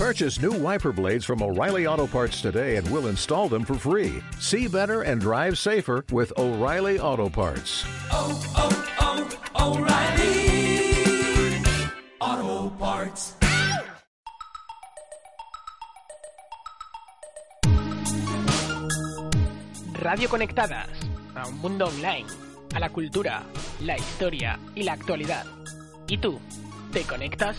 Purchase new wiper blades from O'Reilly Auto Parts today and we'll install them for free. See better and drive safer with O'Reilly Auto Parts. oh, oh, oh O'Reilly Auto Parts. Radio Conectadas, a un mundo online, a la cultura, la historia y la actualidad. ¿Y tú? ¿Te conectas?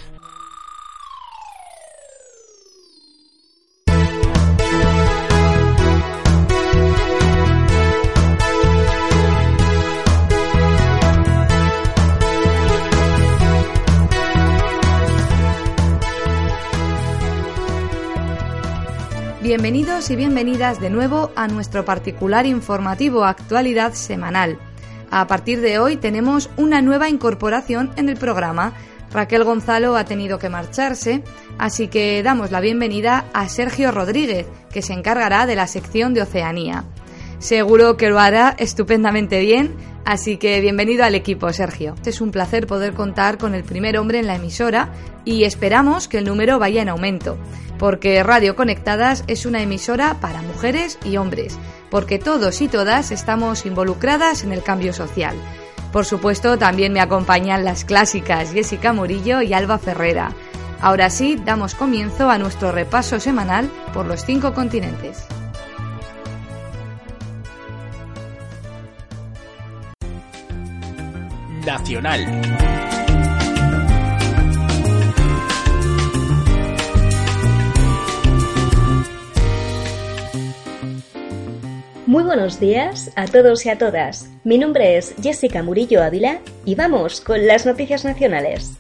Bienvenidos y bienvenidas de nuevo a nuestro particular informativo Actualidad Semanal. A partir de hoy tenemos una nueva incorporación en el programa. Raquel Gonzalo ha tenido que marcharse, así que damos la bienvenida a Sergio Rodríguez, que se encargará de la sección de Oceanía. Seguro que lo hará estupendamente bien, así que bienvenido al equipo, Sergio. Es un placer poder contar con el primer hombre en la emisora y esperamos que el número vaya en aumento, porque Radio Conectadas es una emisora para mujeres y hombres, porque todos y todas estamos involucradas en el cambio social. Por supuesto, también me acompañan las clásicas Jessica Murillo y Alba Ferrera. Ahora sí, damos comienzo a nuestro repaso semanal por los cinco continentes. Muy buenos días a todos y a todas. Mi nombre es Jessica Murillo Ávila y vamos con las noticias nacionales.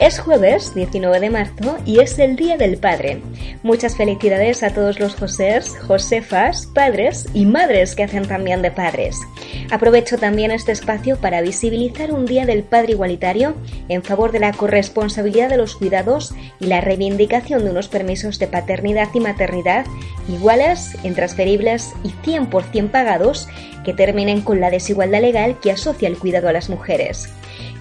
Es jueves 19 de marzo y es el Día del Padre. Muchas felicidades a todos los Josés, Josefas, padres y madres que hacen también de padres. Aprovecho también este espacio para visibilizar un Día del Padre igualitario en favor de la corresponsabilidad de los cuidados y la reivindicación de unos permisos de paternidad y maternidad iguales, intransferibles y 100% pagados que terminen con la desigualdad legal que asocia el cuidado a las mujeres.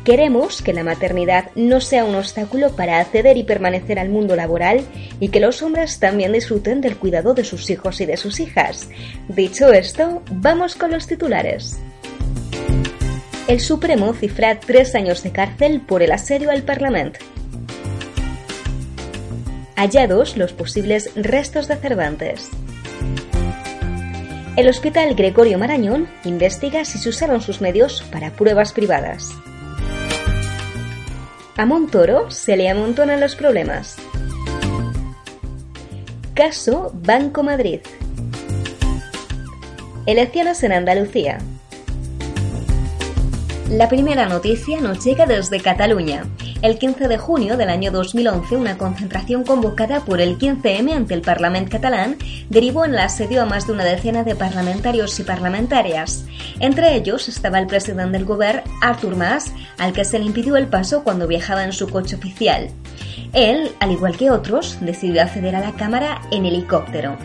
Queremos que la maternidad no sea un obstáculo para acceder y permanecer al mundo laboral y que los hombres también disfruten del cuidado de sus hijos y de sus hijas. Dicho esto, vamos con los titulares. El Supremo cifra tres años de cárcel por el asedio al Parlamento. Hallados los posibles restos de Cervantes. El Hospital Gregorio Marañón investiga si se usaron sus medios para pruebas privadas. A Montoro se le amontonan los problemas. Caso Banco Madrid. Elecciones en Andalucía. La primera noticia nos llega desde Cataluña. El 15 de junio del año 2011, una concentración convocada por el 15M ante el Parlamento catalán derivó en el asedio a más de una decena de parlamentarios y parlamentarias. Entre ellos estaba el presidente del Gobierno, Artur Mas, al que se le impidió el paso cuando viajaba en su coche oficial. Él, al igual que otros, decidió acceder a la Cámara en helicóptero.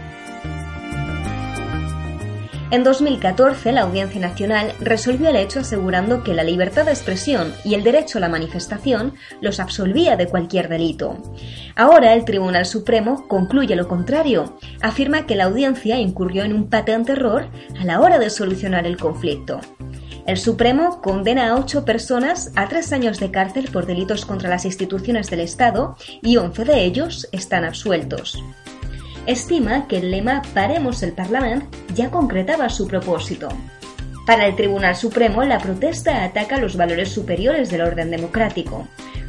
En 2014, la Audiencia Nacional resolvió el hecho asegurando que la libertad de expresión y el derecho a la manifestación los absolvía de cualquier delito. Ahora el Tribunal Supremo concluye lo contrario, afirma que la audiencia incurrió en un patente error a la hora de solucionar el conflicto. El Supremo condena a ocho personas a tres años de cárcel por delitos contra las instituciones del Estado y once de ellos están absueltos estima que el lema Paremos el Parlamento ya concretaba su propósito. Para el Tribunal Supremo, la protesta ataca los valores superiores del orden democrático.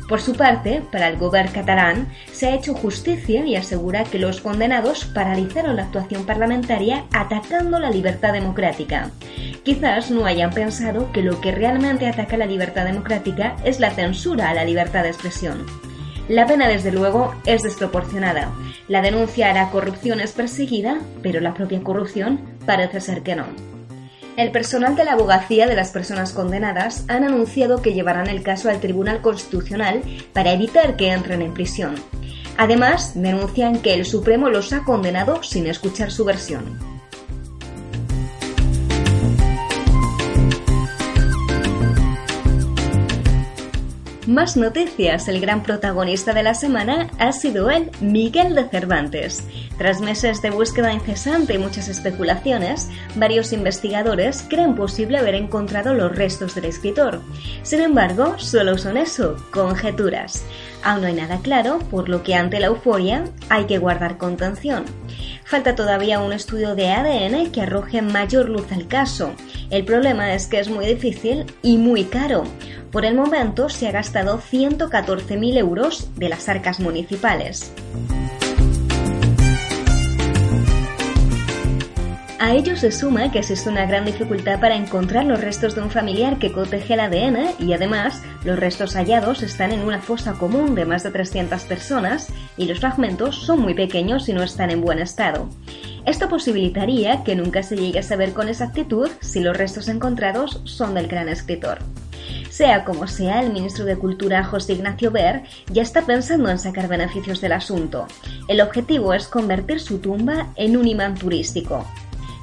Por su parte, para el gobierno catalán, se ha hecho justicia y asegura que los condenados paralizaron la actuación parlamentaria atacando la libertad democrática. Quizás no hayan pensado que lo que realmente ataca la libertad democrática es la censura a la libertad de expresión. La pena, desde luego, es desproporcionada. La denuncia a la corrupción es perseguida, pero la propia corrupción parece ser que no. El personal de la abogacía de las personas condenadas han anunciado que llevarán el caso al Tribunal Constitucional para evitar que entren en prisión. Además, denuncian que el Supremo los ha condenado sin escuchar su versión. Más noticias, el gran protagonista de la semana ha sido él, Miguel de Cervantes. Tras meses de búsqueda incesante y muchas especulaciones, varios investigadores creen posible haber encontrado los restos del escritor. Sin embargo, solo son eso, conjeturas. Aún no hay nada claro, por lo que ante la euforia hay que guardar contención. Falta todavía un estudio de ADN que arroje mayor luz al caso. El problema es que es muy difícil y muy caro. Por el momento se ha gastado 114.000 euros de las arcas municipales. A ello se suma que existe una gran dificultad para encontrar los restos de un familiar que coteje el ADN y además los restos hallados están en una fosa común de más de 300 personas y los fragmentos son muy pequeños y no están en buen estado. Esto posibilitaría que nunca se llegue a saber con exactitud si los restos encontrados son del gran escritor. Sea como sea, el ministro de Cultura José Ignacio Ver ya está pensando en sacar beneficios del asunto. El objetivo es convertir su tumba en un imán turístico.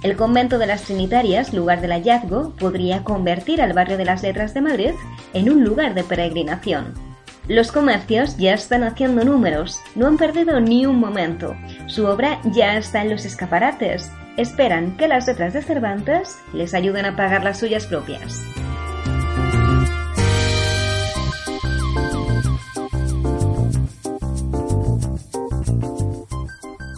El convento de las Trinitarias, lugar del hallazgo, podría convertir al barrio de las Letras de Madrid en un lugar de peregrinación. Los comercios ya están haciendo números, no han perdido ni un momento. Su obra ya está en los escaparates. Esperan que las letras de Cervantes les ayuden a pagar las suyas propias.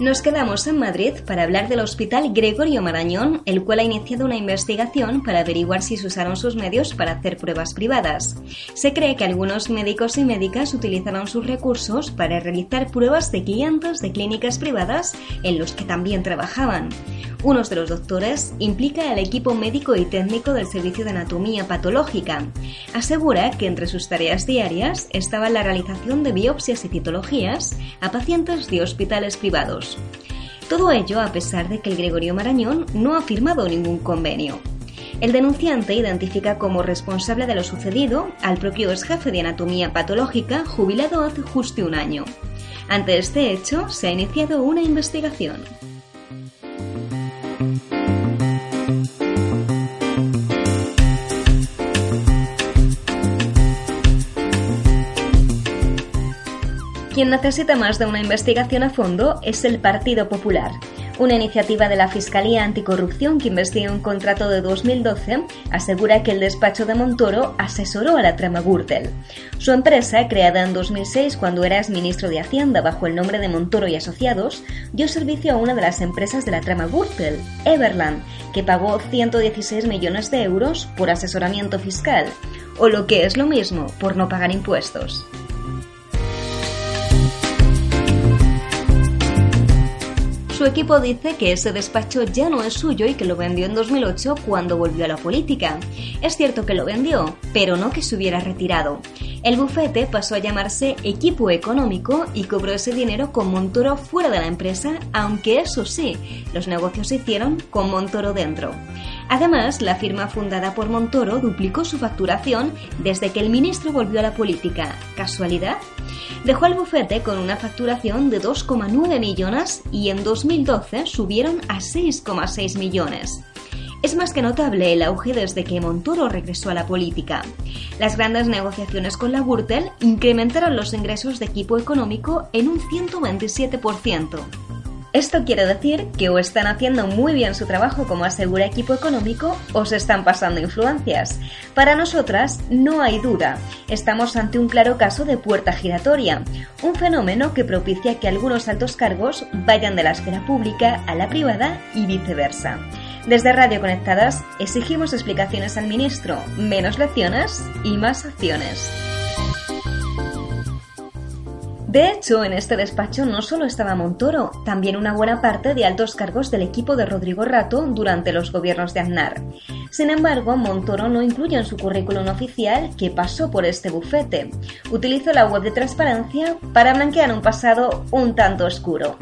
Nos quedamos en Madrid para hablar del Hospital Gregorio Marañón, el cual ha iniciado una investigación para averiguar si se usaron sus medios para hacer pruebas privadas. Se cree que algunos médicos y médicas utilizaron sus recursos para realizar pruebas de clientes de clínicas privadas en los que también trabajaban. Uno de los doctores implica al equipo médico y técnico del Servicio de Anatomía Patológica. Asegura que entre sus tareas diarias estaba la realización de biopsias y citologías a pacientes de hospitales privados. Todo ello a pesar de que el Gregorio Marañón no ha firmado ningún convenio. El denunciante identifica como responsable de lo sucedido al propio ex jefe de anatomía patológica jubilado hace justo un año. Ante este hecho se ha iniciado una investigación. Quien necesita más de una investigación a fondo es el Partido Popular. Una iniciativa de la Fiscalía Anticorrupción que investiga un contrato de 2012 asegura que el despacho de Montoro asesoró a la trama Gürtel. Su empresa, creada en 2006 cuando era ministro de Hacienda bajo el nombre de Montoro y Asociados, dio servicio a una de las empresas de la trama Gürtel, Everland, que pagó 116 millones de euros por asesoramiento fiscal, o lo que es lo mismo, por no pagar impuestos. Su equipo dice que ese despacho ya no es suyo y que lo vendió en 2008 cuando volvió a la política. Es cierto que lo vendió, pero no que se hubiera retirado. El bufete pasó a llamarse Equipo Económico y cobró ese dinero con Montoro fuera de la empresa, aunque eso sí, los negocios se hicieron con Montoro dentro. Además, la firma fundada por Montoro duplicó su facturación desde que el ministro volvió a la política. ¿Casualidad? Dejó al bufete con una facturación de 2,9 millones y en 2012 subieron a 6,6 millones. Es más que notable el auge desde que Montoro regresó a la política. Las grandes negociaciones con la Gürtel incrementaron los ingresos de equipo económico en un 127%. Esto quiere decir que o están haciendo muy bien su trabajo como asegura equipo económico o se están pasando influencias. Para nosotras no hay duda, estamos ante un claro caso de puerta giratoria, un fenómeno que propicia que algunos altos cargos vayan de la esfera pública a la privada y viceversa. Desde Radio Conectadas exigimos explicaciones al ministro, menos lecciones y más acciones. De hecho, en este despacho no solo estaba Montoro, también una buena parte de altos cargos del equipo de Rodrigo Rato durante los gobiernos de Aznar. Sin embargo, Montoro no incluye en su currículum oficial que pasó por este bufete. Utilizó la web de transparencia para blanquear un pasado un tanto oscuro.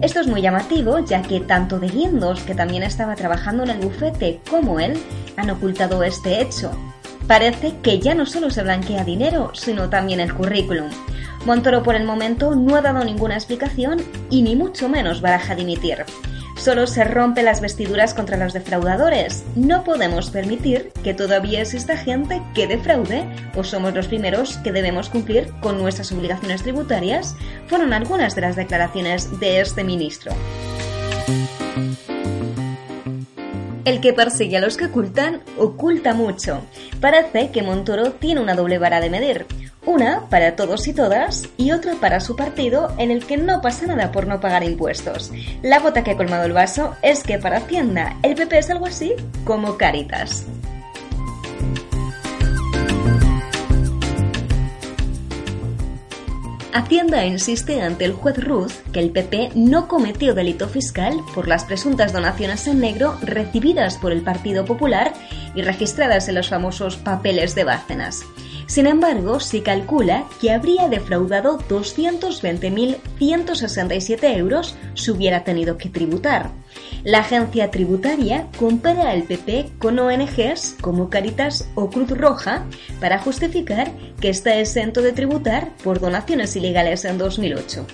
Esto es muy llamativo, ya que tanto de Guindos, que también estaba trabajando en el bufete, como él, han ocultado este hecho. Parece que ya no solo se blanquea dinero, sino también el currículum. Montoro por el momento no ha dado ninguna explicación y ni mucho menos baraja dimitir. Solo se rompen las vestiduras contra los defraudadores. No podemos permitir que todavía exista gente que defraude o somos los primeros que debemos cumplir con nuestras obligaciones tributarias, fueron algunas de las declaraciones de este ministro. El que persigue a los que ocultan, oculta mucho. Parece que Montoro tiene una doble vara de medir. Una para todos y todas y otra para su partido en el que no pasa nada por no pagar impuestos. La gota que ha colmado el vaso es que para Hacienda el PP es algo así como Caritas. Hacienda insiste ante el juez Ruth que el PP no cometió delito fiscal por las presuntas donaciones en negro recibidas por el Partido Popular y registradas en los famosos papeles de Bárcenas. Sin embargo, se calcula que habría defraudado 220.167 euros si hubiera tenido que tributar. La agencia tributaria compara al PP con ONGs como Caritas o Cruz Roja para justificar que está exento de tributar por donaciones ilegales en 2008.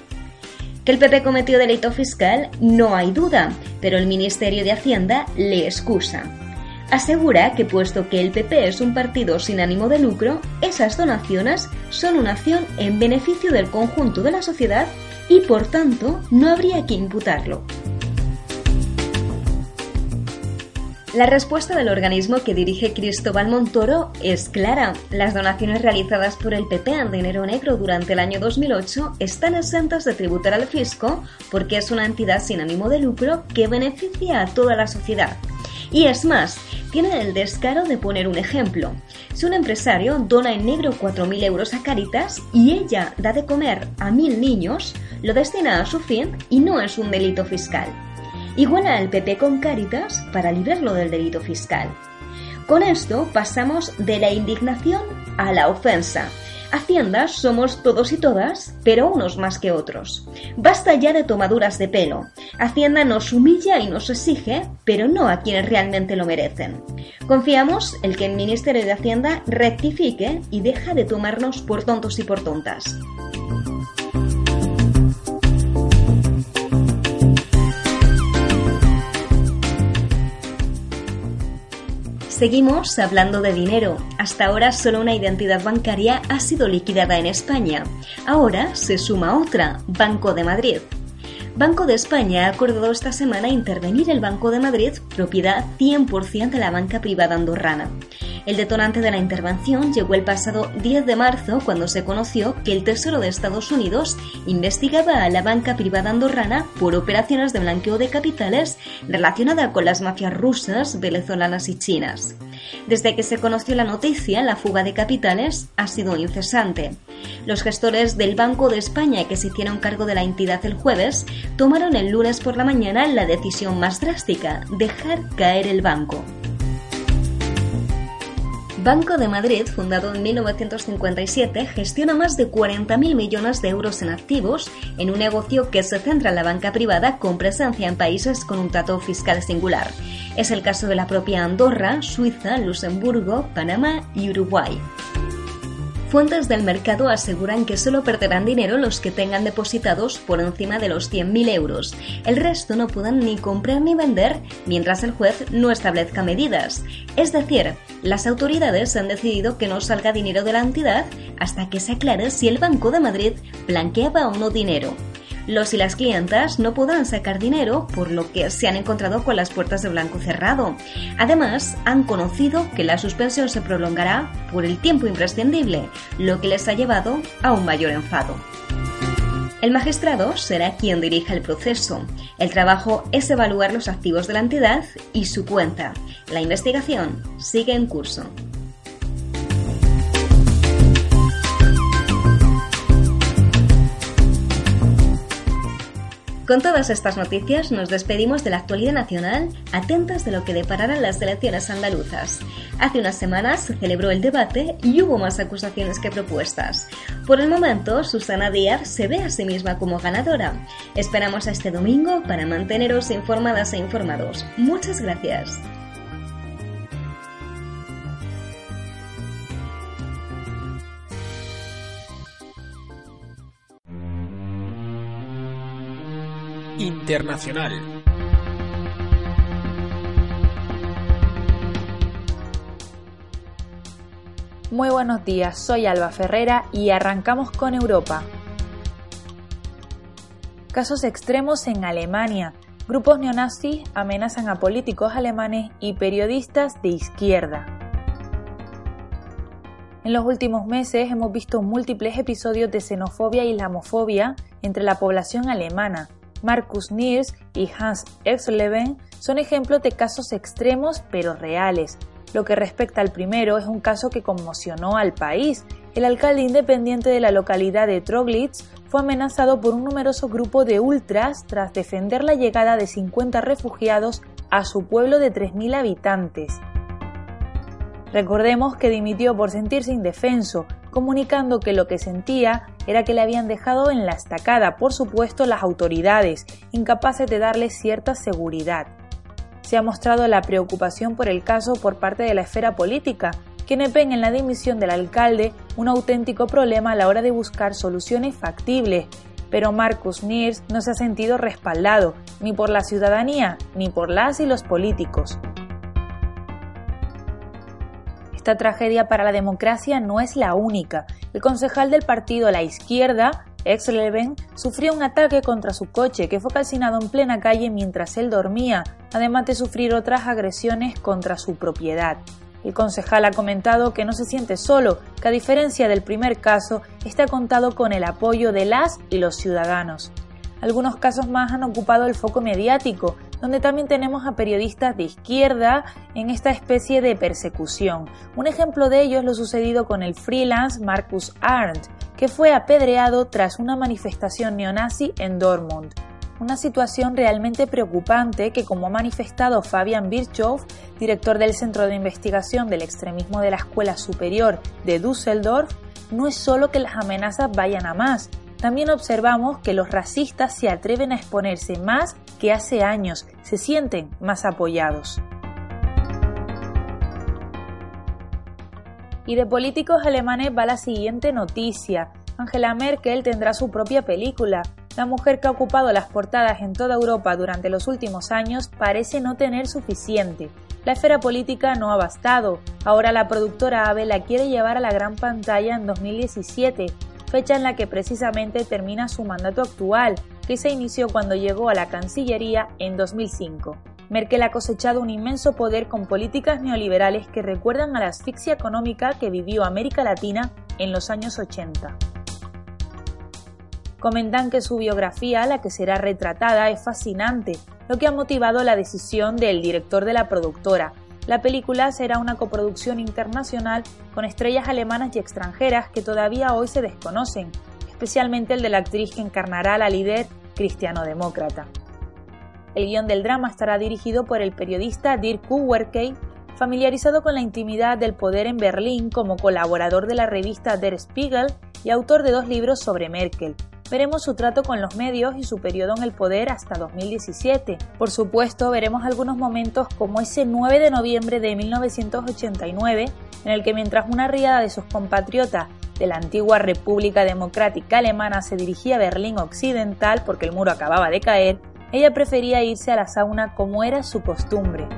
Que el PP cometió delito fiscal no hay duda, pero el Ministerio de Hacienda le excusa asegura que puesto que el PP es un partido sin ánimo de lucro, esas donaciones son una acción en beneficio del conjunto de la sociedad y por tanto no habría que imputarlo. La respuesta del organismo que dirige Cristóbal Montoro es clara. Las donaciones realizadas por el PP en dinero negro durante el año 2008 están exentas de tributar al fisco porque es una entidad sin ánimo de lucro que beneficia a toda la sociedad. Y es más, tienen el descaro de poner un ejemplo. Si un empresario dona en negro 4.000 euros a Caritas y ella da de comer a 1.000 niños, lo destina a su fin y no es un delito fiscal. Iguala al PP con Caritas para librarlo del delito fiscal. Con esto pasamos de la indignación a la ofensa, Haciendas somos todos y todas, pero unos más que otros. Basta ya de tomaduras de pelo. Hacienda nos humilla y nos exige, pero no a quienes realmente lo merecen. Confiamos en que el Ministerio de Hacienda rectifique y deja de tomarnos por tontos y por tontas. Seguimos hablando de dinero. Hasta ahora solo una identidad bancaria ha sido liquidada en España. Ahora se suma otra, Banco de Madrid. Banco de España ha acordado esta semana intervenir el Banco de Madrid, propiedad 100% de la banca privada andorrana. El detonante de la intervención llegó el pasado 10 de marzo cuando se conoció que el Tesoro de Estados Unidos investigaba a la banca privada andorrana por operaciones de blanqueo de capitales relacionada con las mafias rusas, venezolanas y chinas. Desde que se conoció la noticia, la fuga de capitales ha sido incesante. Los gestores del Banco de España que se hicieron cargo de la entidad el jueves tomaron el lunes por la mañana la decisión más drástica, dejar caer el banco. Banco de Madrid, fundado en 1957, gestiona más de 40.000 millones de euros en activos en un negocio que se centra en la banca privada con presencia en países con un trato fiscal singular. Es el caso de la propia Andorra, Suiza, Luxemburgo, Panamá y Uruguay. Fuentes del mercado aseguran que solo perderán dinero los que tengan depositados por encima de los 100.000 euros. El resto no puedan ni comprar ni vender mientras el juez no establezca medidas. Es decir, las autoridades han decidido que no salga dinero de la entidad hasta que se aclare si el Banco de Madrid blanqueaba o no dinero. Los y las clientas no podrán sacar dinero, por lo que se han encontrado con las puertas de blanco cerrado. Además, han conocido que la suspensión se prolongará por el tiempo imprescindible, lo que les ha llevado a un mayor enfado. El magistrado será quien dirija el proceso. El trabajo es evaluar los activos de la entidad y su cuenta. La investigación sigue en curso. Con todas estas noticias nos despedimos de la actualidad nacional, atentas de lo que depararán las elecciones andaluzas. Hace unas semanas se celebró el debate y hubo más acusaciones que propuestas. Por el momento, Susana Díaz se ve a sí misma como ganadora. Esperamos a este domingo para manteneros informadas e informados. Muchas gracias. Muy buenos días, soy Alba Ferrera y arrancamos con Europa. Casos extremos en Alemania. Grupos neonazis amenazan a políticos alemanes y periodistas de izquierda. En los últimos meses hemos visto múltiples episodios de xenofobia y islamofobia entre la población alemana, Markus Niers y Hans Exleben son ejemplos de casos extremos pero reales, lo que respecta al primero, es un caso que conmocionó al país. El alcalde independiente de la localidad de Troglitz fue amenazado por un numeroso grupo de ultras tras defender la llegada de 50 refugiados a su pueblo de 3.000 habitantes. Recordemos que dimitió por sentirse indefenso, comunicando que lo que sentía era que le habían dejado en la estacada, por supuesto, las autoridades, incapaces de darle cierta seguridad. Se ha mostrado la preocupación por el caso por parte de la esfera política, quienes ven en la dimisión del alcalde un auténtico problema a la hora de buscar soluciones factibles, pero Marcus Niers no se ha sentido respaldado ni por la ciudadanía ni por las y los políticos. Esta tragedia para la democracia no es la única. El concejal del partido La Izquierda, Ex-Leven sufrió un ataque contra su coche que fue calcinado en plena calle mientras él dormía, además de sufrir otras agresiones contra su propiedad. El concejal ha comentado que no se siente solo, que a diferencia del primer caso, está contado con el apoyo de las y los ciudadanos. Algunos casos más han ocupado el foco mediático, donde también tenemos a periodistas de izquierda en esta especie de persecución. Un ejemplo de ello es lo sucedido con el freelance Marcus Arndt, que fue apedreado tras una manifestación neonazi en Dortmund. Una situación realmente preocupante que, como ha manifestado Fabian Birchow, director del Centro de Investigación del Extremismo de la Escuela Superior de Düsseldorf, no es solo que las amenazas vayan a más, también observamos que los racistas se atreven a exponerse más que hace años, se sienten más apoyados. Y de políticos alemanes va la siguiente noticia. Angela Merkel tendrá su propia película. La mujer que ha ocupado las portadas en toda Europa durante los últimos años parece no tener suficiente. La esfera política no ha bastado. Ahora la productora Ave la quiere llevar a la gran pantalla en 2017, fecha en la que precisamente termina su mandato actual, que se inició cuando llegó a la Cancillería en 2005. Merkel ha cosechado un inmenso poder con políticas neoliberales que recuerdan a la asfixia económica que vivió América Latina en los años 80. Comentan que su biografía, la que será retratada, es fascinante, lo que ha motivado la decisión del director de la productora. La película será una coproducción internacional con estrellas alemanas y extranjeras que todavía hoy se desconocen, especialmente el de la actriz que encarnará a la líder cristiano-demócrata. El guion del drama estará dirigido por el periodista Dirk Kuwerkey, familiarizado con la intimidad del poder en Berlín como colaborador de la revista Der Spiegel y autor de dos libros sobre Merkel. Veremos su trato con los medios y su periodo en el poder hasta 2017. Por supuesto, veremos algunos momentos como ese 9 de noviembre de 1989, en el que mientras una riada de sus compatriotas de la antigua República Democrática Alemana se dirigía a Berlín Occidental porque el muro acababa de caer, ella prefería irse a la sauna como era su costumbre.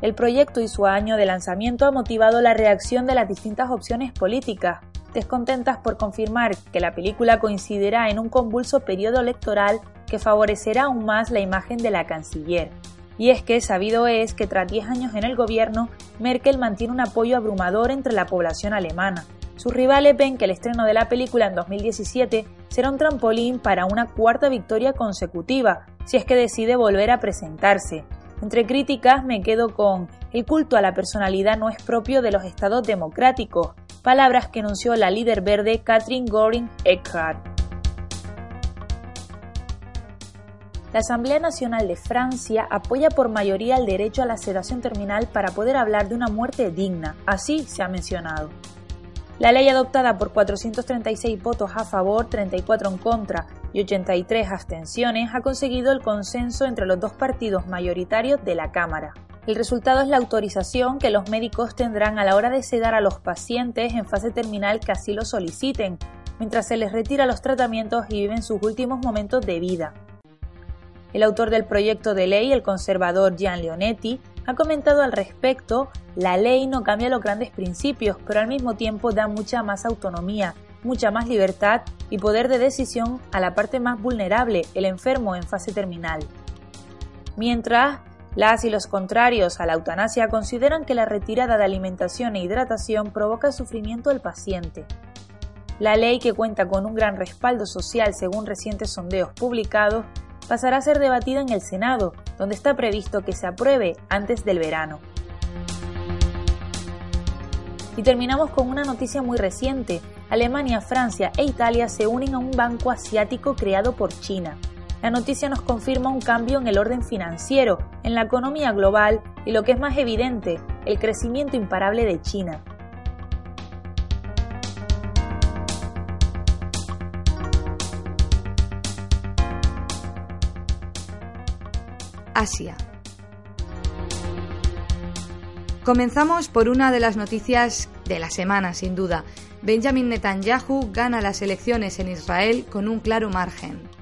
El proyecto y su año de lanzamiento ha motivado la reacción de las distintas opciones políticas, descontentas por confirmar que la película coincidirá en un convulso periodo electoral que favorecerá aún más la imagen de la canciller. Y es que sabido es que tras 10 años en el gobierno, Merkel mantiene un apoyo abrumador entre la población alemana. Sus rivales ven que el estreno de la película en 2017 será un trampolín para una cuarta victoria consecutiva, si es que decide volver a presentarse. Entre críticas me quedo con el culto a la personalidad no es propio de los estados democráticos, palabras que anunció la líder verde Katrin Göring Eckhart. La Asamblea Nacional de Francia apoya por mayoría el derecho a la sedación terminal para poder hablar de una muerte digna, así se ha mencionado. La ley adoptada por 436 votos a favor, 34 en contra y 83 abstenciones ha conseguido el consenso entre los dos partidos mayoritarios de la Cámara. El resultado es la autorización que los médicos tendrán a la hora de sedar a los pacientes en fase terminal que así lo soliciten, mientras se les retira los tratamientos y viven sus últimos momentos de vida. El autor del proyecto de ley, el conservador Gian Leonetti, ha comentado al respecto, la ley no cambia los grandes principios, pero al mismo tiempo da mucha más autonomía, mucha más libertad y poder de decisión a la parte más vulnerable, el enfermo en fase terminal. Mientras, las y los contrarios a la eutanasia consideran que la retirada de alimentación e hidratación provoca sufrimiento al paciente. La ley, que cuenta con un gran respaldo social según recientes sondeos publicados, pasará a ser debatida en el Senado, donde está previsto que se apruebe antes del verano. Y terminamos con una noticia muy reciente. Alemania, Francia e Italia se unen a un banco asiático creado por China. La noticia nos confirma un cambio en el orden financiero, en la economía global y lo que es más evidente, el crecimiento imparable de China. Asia. Comenzamos por una de las noticias de la semana, sin duda. Benjamin Netanyahu gana las elecciones en Israel con un claro margen.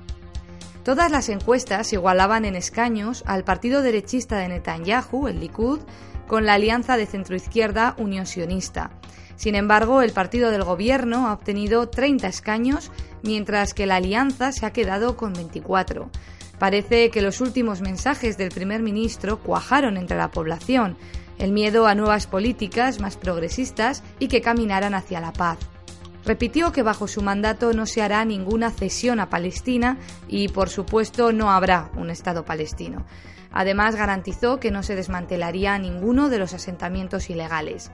Todas las encuestas igualaban en escaños al partido derechista de Netanyahu, el Likud, con la alianza de centroizquierda Unión Sionista. Sin embargo, el partido del gobierno ha obtenido 30 escaños, mientras que la alianza se ha quedado con 24. Parece que los últimos mensajes del primer ministro cuajaron entre la población, el miedo a nuevas políticas más progresistas y que caminaran hacia la paz. Repitió que bajo su mandato no se hará ninguna cesión a Palestina y, por supuesto, no habrá un Estado palestino. Además, garantizó que no se desmantelaría ninguno de los asentamientos ilegales.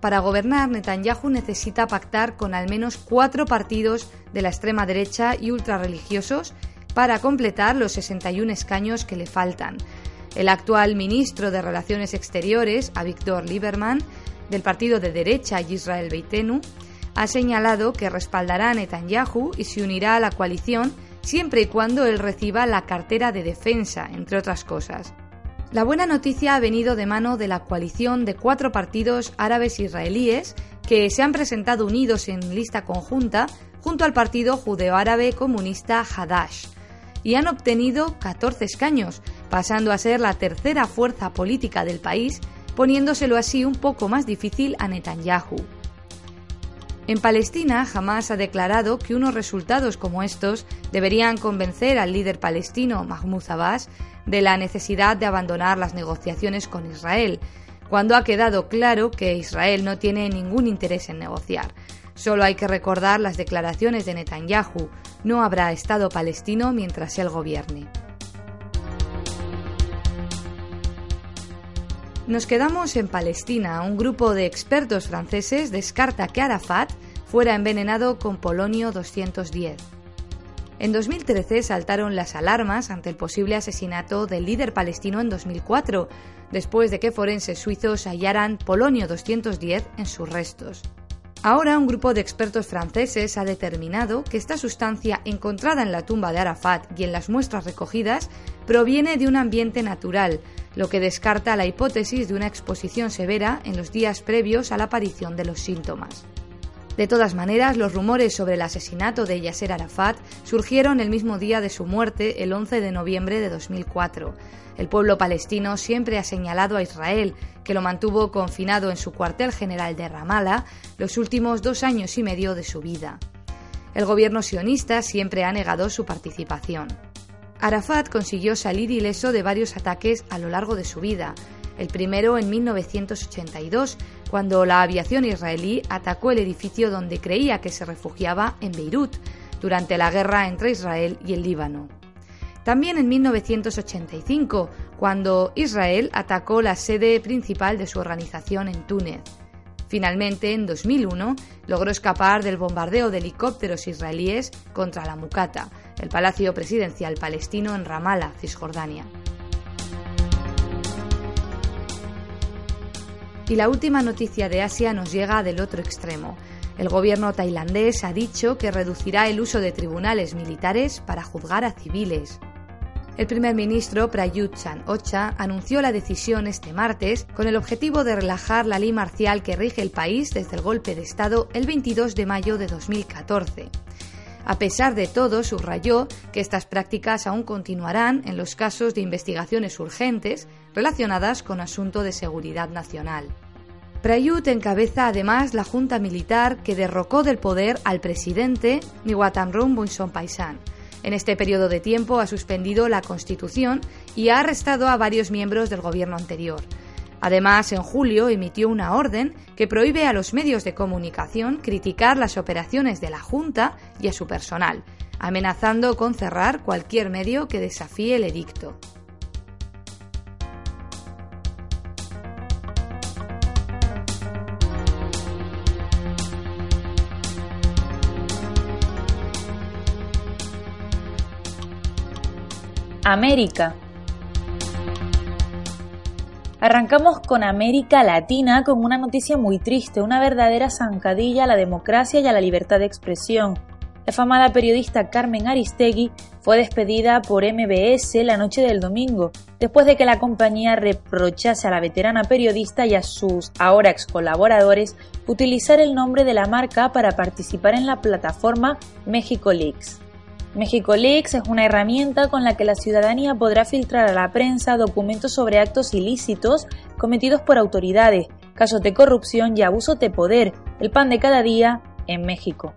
Para gobernar, Netanyahu necesita pactar con al menos cuatro partidos de la extrema derecha y ultrarreligiosos para completar los 61 escaños que le faltan. El actual ministro de Relaciones Exteriores, Avigdor Lieberman, del partido de derecha Israel Beitenu, ha señalado que respaldará a Netanyahu y se unirá a la coalición siempre y cuando él reciba la cartera de defensa, entre otras cosas. La buena noticia ha venido de mano de la coalición de cuatro partidos árabes israelíes que se han presentado unidos en lista conjunta junto al partido judeo-árabe comunista Hadash y han obtenido 14 escaños, pasando a ser la tercera fuerza política del país, poniéndoselo así un poco más difícil a Netanyahu. En Palestina, Hamas ha declarado que unos resultados como estos deberían convencer al líder palestino Mahmoud Abbas de la necesidad de abandonar las negociaciones con Israel, cuando ha quedado claro que Israel no tiene ningún interés en negociar. Solo hay que recordar las declaraciones de Netanyahu. No habrá Estado palestino mientras él gobierne. Nos quedamos en Palestina. Un grupo de expertos franceses descarta que Arafat fuera envenenado con polonio 210. En 2013 saltaron las alarmas ante el posible asesinato del líder palestino en 2004, después de que forenses suizos hallaran polonio 210 en sus restos. Ahora un grupo de expertos franceses ha determinado que esta sustancia encontrada en la tumba de Arafat y en las muestras recogidas proviene de un ambiente natural, lo que descarta la hipótesis de una exposición severa en los días previos a la aparición de los síntomas. De todas maneras, los rumores sobre el asesinato de Yasser Arafat surgieron el mismo día de su muerte, el 11 de noviembre de 2004. El pueblo palestino siempre ha señalado a Israel, que lo mantuvo confinado en su cuartel general de Ramallah los últimos dos años y medio de su vida. El gobierno sionista siempre ha negado su participación. Arafat consiguió salir ileso de varios ataques a lo largo de su vida, el primero en 1982, cuando la aviación israelí atacó el edificio donde creía que se refugiaba en Beirut, durante la guerra entre Israel y el Líbano. También en 1985, cuando Israel atacó la sede principal de su organización en Túnez. Finalmente, en 2001, logró escapar del bombardeo de helicópteros israelíes contra la Mukata, el palacio presidencial palestino en Ramallah, Cisjordania. Y la última noticia de Asia nos llega del otro extremo. El gobierno tailandés ha dicho que reducirá el uso de tribunales militares para juzgar a civiles. El primer ministro Prayut Chan-ocha anunció la decisión este martes con el objetivo de relajar la ley marcial que rige el país desde el golpe de Estado el 22 de mayo de 2014. A pesar de todo, subrayó que estas prácticas aún continuarán en los casos de investigaciones urgentes relacionadas con asunto de seguridad nacional. Prayut encabeza además la junta militar que derrocó del poder al presidente Niwatamrum Bunson Paisan. En este periodo de tiempo ha suspendido la Constitución y ha arrestado a varios miembros del gobierno anterior. Además, en julio emitió una orden que prohíbe a los medios de comunicación criticar las operaciones de la Junta y a su personal, amenazando con cerrar cualquier medio que desafíe el edicto. América. Arrancamos con América Latina con una noticia muy triste, una verdadera zancadilla a la democracia y a la libertad de expresión. La famada periodista Carmen Aristegui fue despedida por MBS la noche del domingo, después de que la compañía reprochase a la veterana periodista y a sus ahora ex colaboradores utilizar el nombre de la marca para participar en la plataforma México Leaks. México Leaks es una herramienta con la que la ciudadanía podrá filtrar a la prensa documentos sobre actos ilícitos cometidos por autoridades, casos de corrupción y abuso de poder, el pan de cada día en México.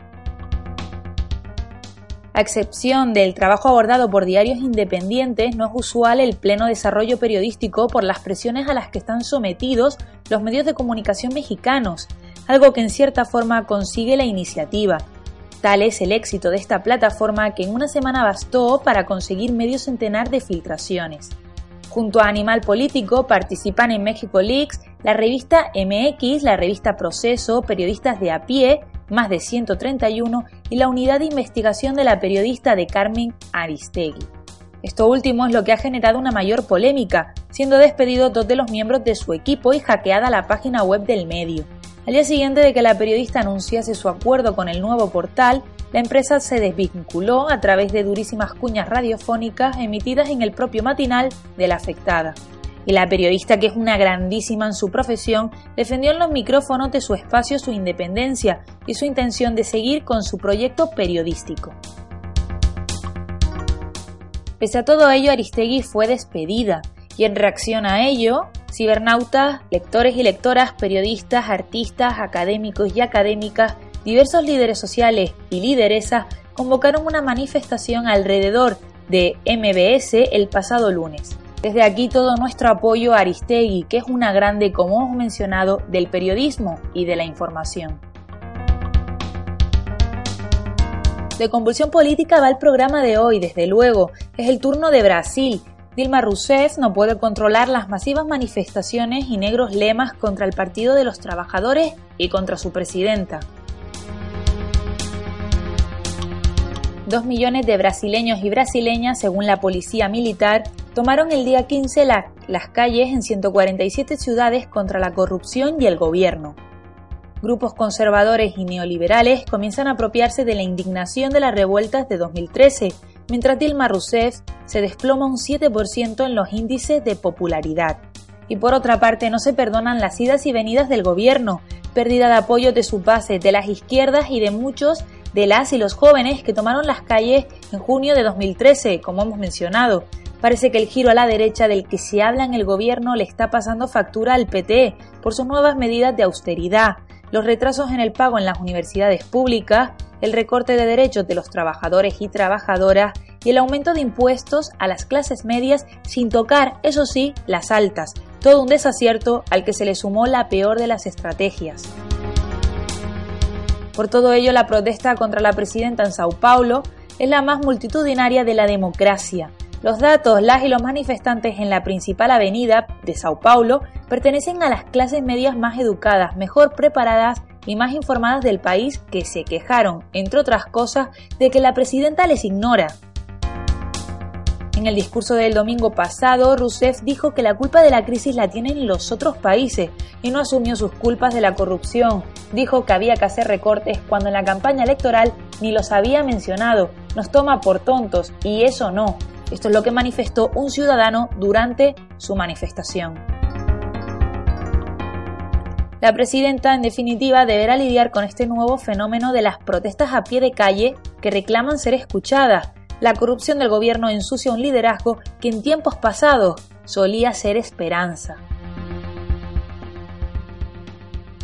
A excepción del trabajo abordado por diarios independientes, no es usual el pleno desarrollo periodístico por las presiones a las que están sometidos los medios de comunicación mexicanos, algo que en cierta forma consigue la iniciativa, Tal es el éxito de esta plataforma que en una semana bastó para conseguir medio centenar de filtraciones. Junto a Animal Político participan en México Leaks la revista MX, la revista Proceso, periodistas de a pie, más de 131, y la unidad de investigación de la periodista de Carmen Aristegui. Esto último es lo que ha generado una mayor polémica, siendo despedidos dos de los miembros de su equipo y hackeada la página web del medio. Al día siguiente de que la periodista anunciase su acuerdo con el nuevo portal, la empresa se desvinculó a través de durísimas cuñas radiofónicas emitidas en el propio matinal de la afectada. Y la periodista, que es una grandísima en su profesión, defendió en los micrófonos de su espacio su independencia y su intención de seguir con su proyecto periodístico. Pese a todo ello, Aristegui fue despedida, y en reacción a ello, cibernautas, lectores y lectoras, periodistas, artistas, académicos y académicas, diversos líderes sociales y lideresas convocaron una manifestación alrededor de MBS el pasado lunes. Desde aquí todo nuestro apoyo a Aristegui, que es una grande, como hemos mencionado, del periodismo y de la información. De convulsión política va el programa de hoy, desde luego. Es el turno de Brasil, Dilma Rousseff no puede controlar las masivas manifestaciones y negros lemas contra el Partido de los Trabajadores y contra su presidenta. Dos millones de brasileños y brasileñas, según la policía militar, tomaron el día 15 las calles en 147 ciudades contra la corrupción y el gobierno. Grupos conservadores y neoliberales comienzan a apropiarse de la indignación de las revueltas de 2013 mientras Dilma Rousseff se desploma un 7% en los índices de popularidad. Y por otra parte, no se perdonan las idas y venidas del gobierno, pérdida de apoyo de su base, de las izquierdas y de muchos de las y los jóvenes que tomaron las calles en junio de 2013, como hemos mencionado. Parece que el giro a la derecha del que se habla en el gobierno le está pasando factura al PT por sus nuevas medidas de austeridad, los retrasos en el pago en las universidades públicas el recorte de derechos de los trabajadores y trabajadoras y el aumento de impuestos a las clases medias sin tocar, eso sí, las altas. Todo un desacierto al que se le sumó la peor de las estrategias. Por todo ello, la protesta contra la presidenta en Sao Paulo es la más multitudinaria de la democracia. Los datos, las y los manifestantes en la principal avenida de Sao Paulo pertenecen a las clases medias más educadas, mejor preparadas y más informadas del país que se quejaron, entre otras cosas, de que la presidenta les ignora. En el discurso del domingo pasado, Rousseff dijo que la culpa de la crisis la tienen los otros países y no asumió sus culpas de la corrupción. Dijo que había que hacer recortes cuando en la campaña electoral ni los había mencionado. Nos toma por tontos y eso no. Esto es lo que manifestó un ciudadano durante su manifestación. La presidenta, en definitiva, deberá lidiar con este nuevo fenómeno de las protestas a pie de calle que reclaman ser escuchadas. La corrupción del gobierno ensucia un liderazgo que en tiempos pasados solía ser esperanza.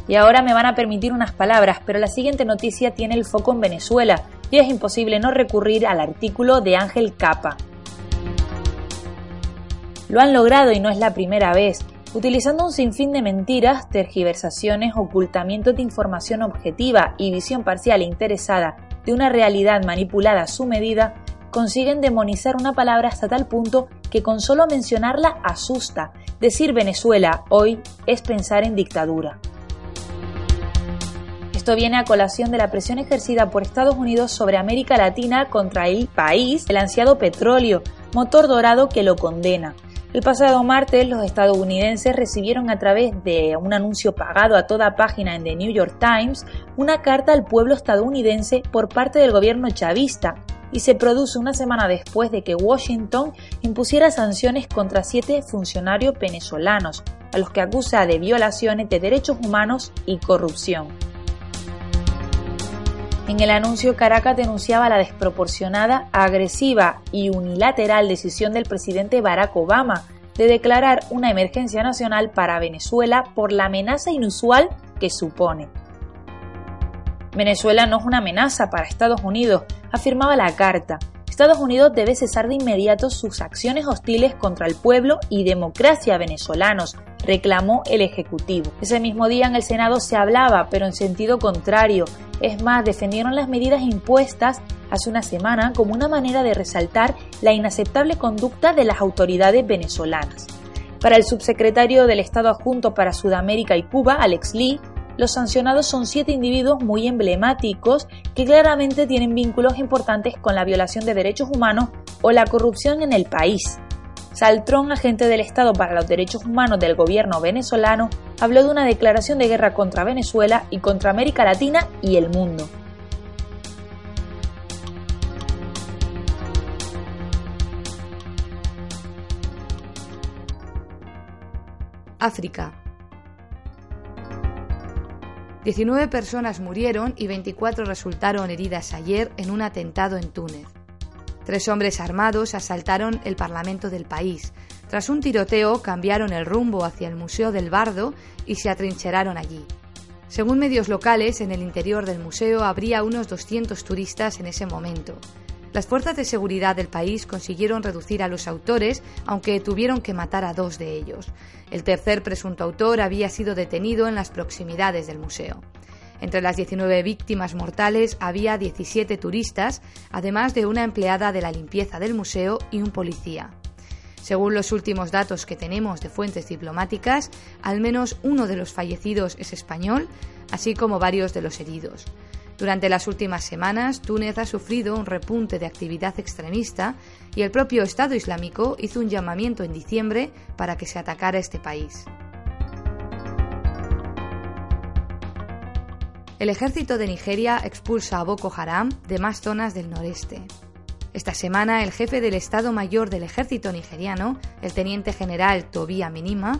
Y ahora me van a permitir unas palabras, pero la siguiente noticia tiene el foco en Venezuela y es imposible no recurrir al artículo de Ángel Capa. Lo han logrado y no es la primera vez. Utilizando un sinfín de mentiras, tergiversaciones, ocultamiento de información objetiva y visión parcial e interesada de una realidad manipulada a su medida, consiguen demonizar una palabra hasta tal punto que con solo mencionarla asusta. Decir Venezuela hoy es pensar en dictadura. Esto viene a colación de la presión ejercida por Estados Unidos sobre América Latina contra el país, el ansiado petróleo, motor dorado que lo condena. El pasado martes los estadounidenses recibieron a través de un anuncio pagado a toda página en The New York Times una carta al pueblo estadounidense por parte del gobierno chavista y se produce una semana después de que Washington impusiera sanciones contra siete funcionarios venezolanos, a los que acusa de violaciones de derechos humanos y corrupción. En el anuncio, Caracas denunciaba la desproporcionada, agresiva y unilateral decisión del presidente Barack Obama de declarar una emergencia nacional para Venezuela por la amenaza inusual que supone. Venezuela no es una amenaza para Estados Unidos, afirmaba la carta. Estados Unidos debe cesar de inmediato sus acciones hostiles contra el pueblo y democracia venezolanos, reclamó el Ejecutivo. Ese mismo día en el Senado se hablaba, pero en sentido contrario, es más, defendieron las medidas impuestas hace una semana como una manera de resaltar la inaceptable conducta de las autoridades venezolanas. Para el subsecretario del Estado adjunto para Sudamérica y Cuba, Alex Lee, los sancionados son siete individuos muy emblemáticos que claramente tienen vínculos importantes con la violación de derechos humanos o la corrupción en el país. Saltrón, agente del Estado para los Derechos Humanos del gobierno venezolano, habló de una declaración de guerra contra Venezuela y contra América Latina y el mundo. África. 19 personas murieron y 24 resultaron heridas ayer en un atentado en Túnez. Tres hombres armados asaltaron el Parlamento del país. Tras un tiroteo cambiaron el rumbo hacia el Museo del Bardo y se atrincheraron allí. Según medios locales, en el interior del museo habría unos 200 turistas en ese momento. Las fuerzas de seguridad del país consiguieron reducir a los autores, aunque tuvieron que matar a dos de ellos. El tercer presunto autor había sido detenido en las proximidades del museo. Entre las 19 víctimas mortales había 17 turistas, además de una empleada de la limpieza del museo y un policía. Según los últimos datos que tenemos de fuentes diplomáticas, al menos uno de los fallecidos es español, así como varios de los heridos. Durante las últimas semanas, Túnez ha sufrido un repunte de actividad extremista y el propio Estado Islámico hizo un llamamiento en diciembre para que se atacara este país. El ejército de Nigeria expulsa a Boko Haram de más zonas del noreste. Esta semana, el jefe del Estado Mayor del ejército nigeriano, el teniente general Tobia Minima,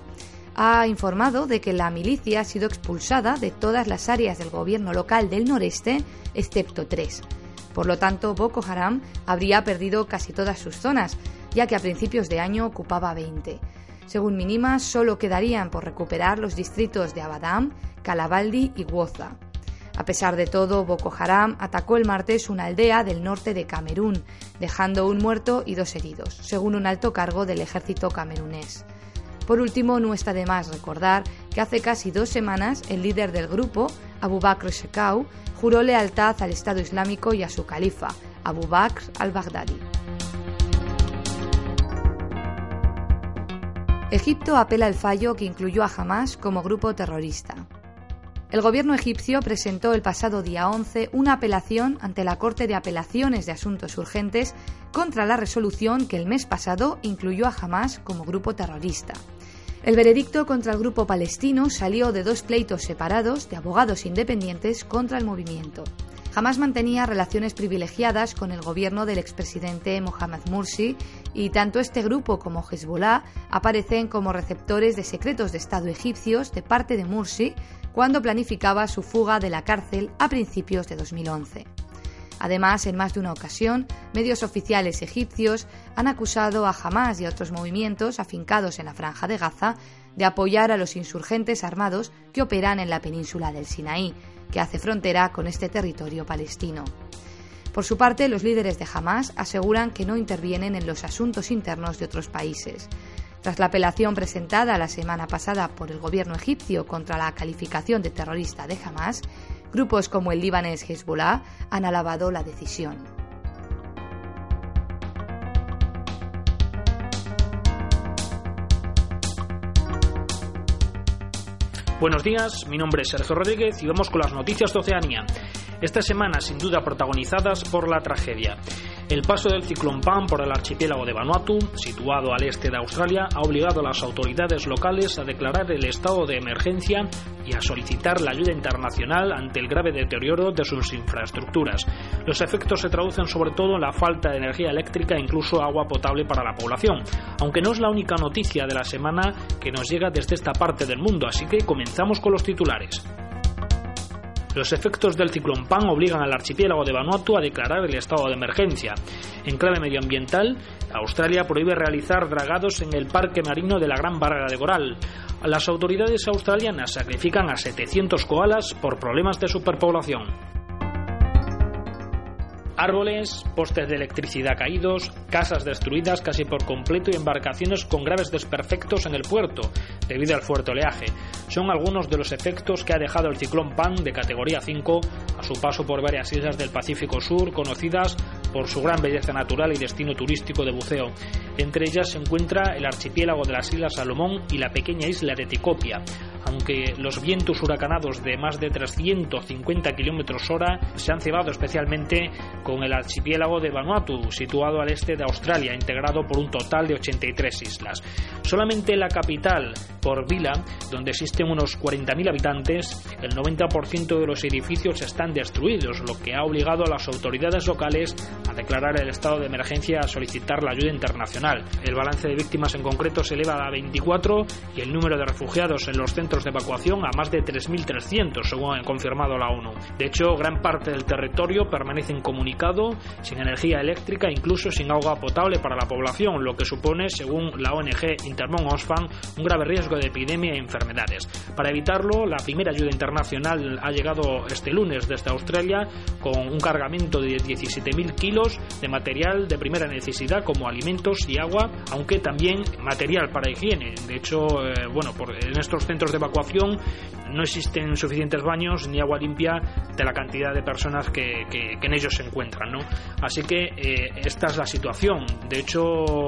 ha informado de que la milicia ha sido expulsada de todas las áreas del gobierno local del noreste, excepto tres. Por lo tanto, Boko Haram habría perdido casi todas sus zonas, ya que a principios de año ocupaba 20. Según Minima, solo quedarían por recuperar los distritos de Abadam, Calabaldi y Woza. A pesar de todo, Boko Haram atacó el martes una aldea del norte de Camerún, dejando un muerto y dos heridos, según un alto cargo del ejército camerunés. Por último, no está de más recordar que hace casi dos semanas el líder del grupo, Abu Bakr Shekau, juró lealtad al Estado Islámico y a su califa, Abu Bakr al-Baghdadi. Egipto apela al fallo que incluyó a Hamas como grupo terrorista. El gobierno egipcio presentó el pasado día 11 una apelación ante la Corte de Apelaciones de Asuntos Urgentes contra la resolución que el mes pasado incluyó a Hamas como grupo terrorista. El veredicto contra el grupo palestino salió de dos pleitos separados de abogados independientes contra el movimiento. Hamas mantenía relaciones privilegiadas con el gobierno del expresidente Mohamed Mursi y tanto este grupo como Hezbollah aparecen como receptores de secretos de Estado egipcios de parte de Mursi cuando planificaba su fuga de la cárcel a principios de 2011. Además, en más de una ocasión, medios oficiales egipcios han acusado a Hamas y a otros movimientos afincados en la franja de Gaza de apoyar a los insurgentes armados que operan en la península del Sinaí, que hace frontera con este territorio palestino. Por su parte, los líderes de Hamas aseguran que no intervienen en los asuntos internos de otros países. Tras la apelación presentada la semana pasada por el gobierno egipcio contra la calificación de terrorista de Hamas, grupos como el libanés Hezbollah han alabado la decisión. Buenos días, mi nombre es Sergio Rodríguez y vamos con las noticias de Oceanía. Esta semana sin duda protagonizadas por la tragedia. El paso del ciclón Pan por el archipiélago de Vanuatu, situado al este de Australia, ha obligado a las autoridades locales a declarar el estado de emergencia y a solicitar la ayuda internacional ante el grave deterioro de sus infraestructuras. Los efectos se traducen sobre todo en la falta de energía eléctrica e incluso agua potable para la población, aunque no es la única noticia de la semana que nos llega desde esta parte del mundo, así que comenzamos con los titulares. Los efectos del ciclón Pan obligan al archipiélago de Vanuatu a declarar el estado de emergencia. En clave medioambiental, Australia prohíbe realizar dragados en el parque marino de la Gran Barrera de Coral. Las autoridades australianas sacrifican a 700 koalas por problemas de superpoblación árboles, postes de electricidad caídos, casas destruidas casi por completo y embarcaciones con graves desperfectos en el puerto debido al fuerte oleaje. Son algunos de los efectos que ha dejado el ciclón Pan de categoría 5 a su paso por varias islas del Pacífico Sur conocidas por su gran belleza natural y destino turístico de buceo. Entre ellas se encuentra el archipiélago de las Islas Salomón y la pequeña isla de Ticopia aunque los vientos huracanados de más de 350 km hora se han cebado especialmente con el archipiélago de Vanuatu, situado al este de Australia, integrado por un total de 83 islas. Solamente la capital, por Vila, donde existen unos 40.000 habitantes, el 90% de los edificios están destruidos, lo que ha obligado a las autoridades locales a declarar el estado de emergencia a solicitar la ayuda internacional. El balance de víctimas en concreto se eleva a 24 y el número de refugiados en los centros de evacuación a más de 3.300, según ha confirmado la ONU. De hecho, gran parte del territorio permanece incomunicado, sin energía eléctrica, incluso sin agua potable para la población, lo que supone, según la ONG Intermon Oxfam, un grave riesgo de epidemia y enfermedades. Para evitarlo, la primera ayuda internacional ha llegado este lunes desde Australia con un cargamento de 17.000 kilos de material de primera necesidad como alimentos y agua, aunque también material para higiene. De hecho, eh, bueno, en estos centros de evacuación no existen suficientes baños ni agua limpia de la cantidad de personas que, en ellos se encuentran. ¿no? Así que eh, esta es la situación. De hecho,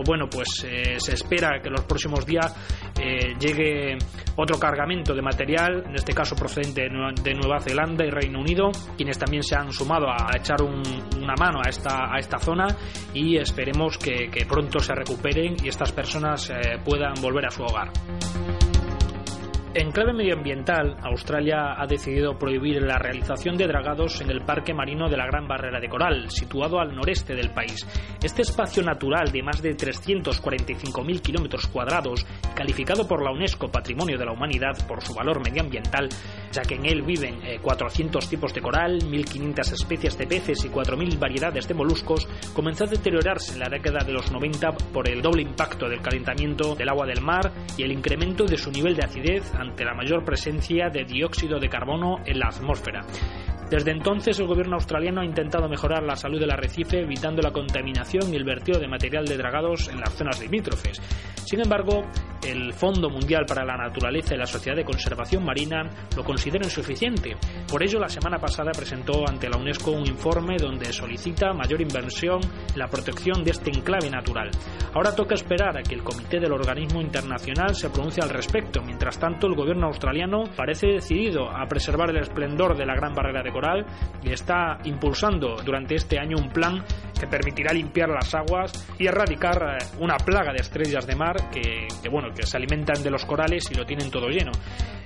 bueno, pues eh, se espera que los próximos días eh, llegue otro cargamento de material, en este caso procedente de Nueva Zelanda y Reino Unido, quienes también se han sumado a echar una mano a esta, zona y esperemos que pronto se recuperen y estas personas puedan volver a su hogar. En clave medioambiental, Australia ha decidido prohibir la realización de dragados en el Parque Marino de la Gran Barrera de Coral, situado al noreste del país. Este espacio natural de más de 345.000 kilómetros cuadrados, calificado por la UNESCO Patrimonio de la Humanidad por su valor medioambiental, ya que en él viven 400 eh, tipos de coral, 1.500 especies de peces y 4.000 variedades de moluscos, comenzó a deteriorarse en la década de los 90 por el doble impacto del calentamiento del agua del mar y el incremento de su nivel de acidez ante la mayor presencia de dióxido de carbono en la atmósfera. Desde entonces, el gobierno australiano ha intentado mejorar la salud del arrecife evitando la contaminación y el vertido de material de dragados en las zonas limítrofes. Sin embargo, el Fondo Mundial para la Naturaleza y la Sociedad de Conservación Marina lo considera insuficiente. Por ello, la semana pasada presentó ante la UNESCO un informe donde solicita mayor inversión en la protección de este enclave natural. Ahora toca esperar a que el Comité del Organismo Internacional se pronuncie al respecto. Mientras tanto, el gobierno australiano parece decidido a preservar el esplendor de la Gran Barrera de y está impulsando durante este año un plan que permitirá limpiar las aguas y erradicar eh, una plaga de estrellas de mar que, bueno, que se alimentan de los corales y lo tienen todo lleno.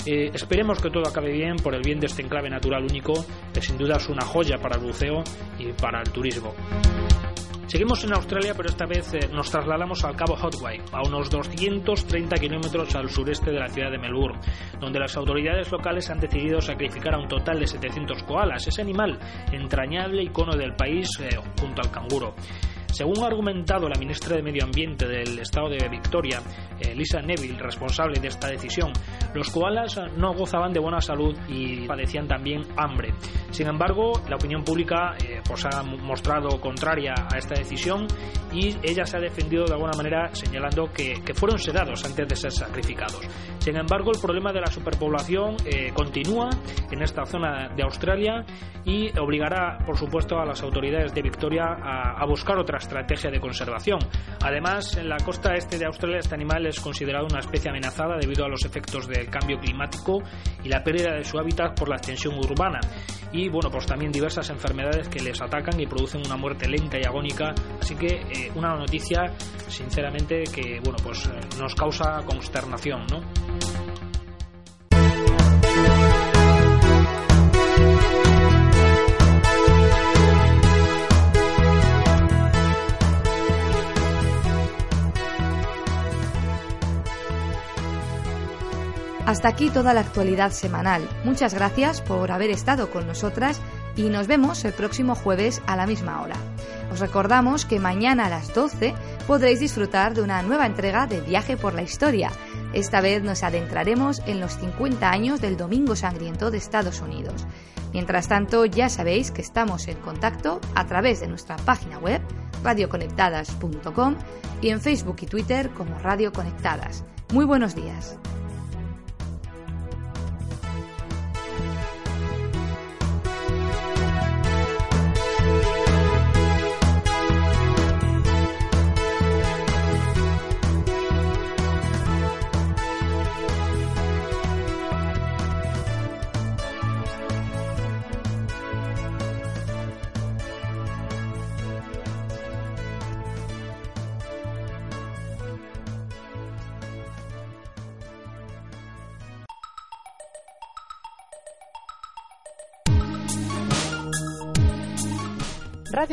Eh, esperemos que todo acabe bien por el bien de este enclave natural único, que sin duda es una joya para el buceo y para el turismo. Seguimos en Australia, pero esta vez eh, nos trasladamos al Cabo Hotway, a unos 230 kilómetros al sureste de la ciudad de Melbourne, donde las autoridades locales han decidido sacrificar a un total de 700 koalas, ese animal entrañable icono del país eh, junto al canguro. Según ha argumentado la ministra de Medio Ambiente del Estado de Victoria, eh, Lisa Neville, responsable de esta decisión, los koalas no gozaban de buena salud y padecían también hambre. Sin embargo, la opinión pública eh, pues ha mostrado contraria a esta decisión y ella se ha defendido de alguna manera señalando que, fueron sedados antes de ser sacrificados. Sin embargo, el problema de la superpoblación eh, continúa en esta zona de Australia y obligará, por supuesto, a las autoridades de Victoria a, a buscar otras estrategia de conservación. Además, en la costa este de Australia este animal es considerado una especie amenazada debido a los efectos del cambio climático y la pérdida de su hábitat por la extensión urbana. Y bueno, pues también diversas enfermedades que les atacan y producen una muerte lenta y agónica. Así que eh, una noticia, sinceramente, que bueno, pues eh, nos causa consternación, ¿no? Hasta aquí toda la actualidad semanal. Muchas gracias por haber estado con nosotras y nos vemos el próximo jueves a la misma hora. Os recordamos que mañana a las 12 podréis disfrutar de una nueva entrega de Viaje por la Historia. Esta vez nos adentraremos en los 50 años del Domingo Sangriento de Estados Unidos. Mientras tanto, ya sabéis que estamos en contacto a través de nuestra página web radioconectadas.com y en Facebook y Twitter como Radio Conectadas. Muy buenos días.